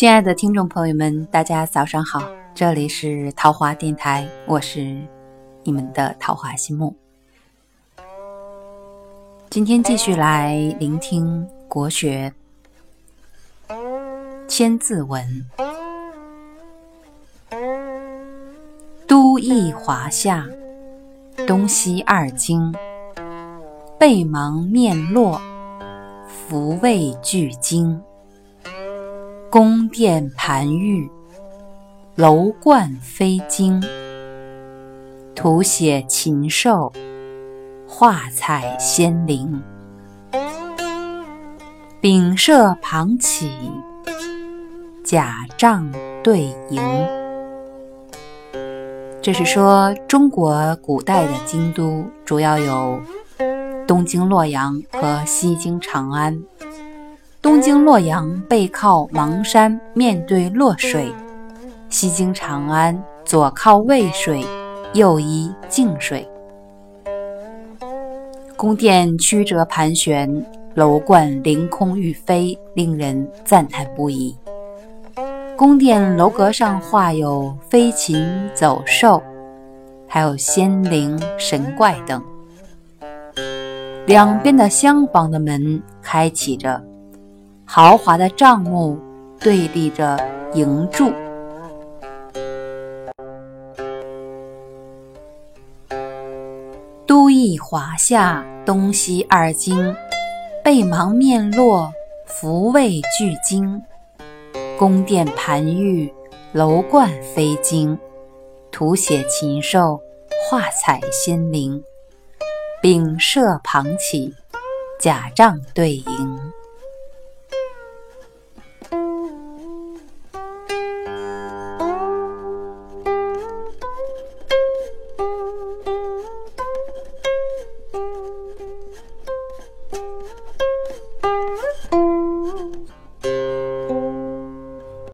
亲爱的听众朋友们，大家早上好，这里是桃花电台，我是你们的桃花心木。今天继续来聆听国学千字文。都邑华夏，东西二京，背芒面落，福位俱精。宫殿盘玉，楼观飞金，图写禽兽，画彩仙灵。丙舍旁起，甲帐对楹。这是说中国古代的京都主要有东京洛阳和西京长安。东京洛阳背靠邙山，面对洛水；西京长安左靠渭水，右依泾水。宫殿曲折盘旋，楼观凌空欲飞，令人赞叹不已。宫殿楼阁上画有飞禽走兽，还有仙灵神怪等。两边的厢房的门开启着。豪华的帐幕对立着营柱，都邑华夏，东西二京，背芒面落，福位俱精。宫殿盘玉，楼观飞金，图写禽兽，画彩仙灵。丙舍旁起，甲帐对楹。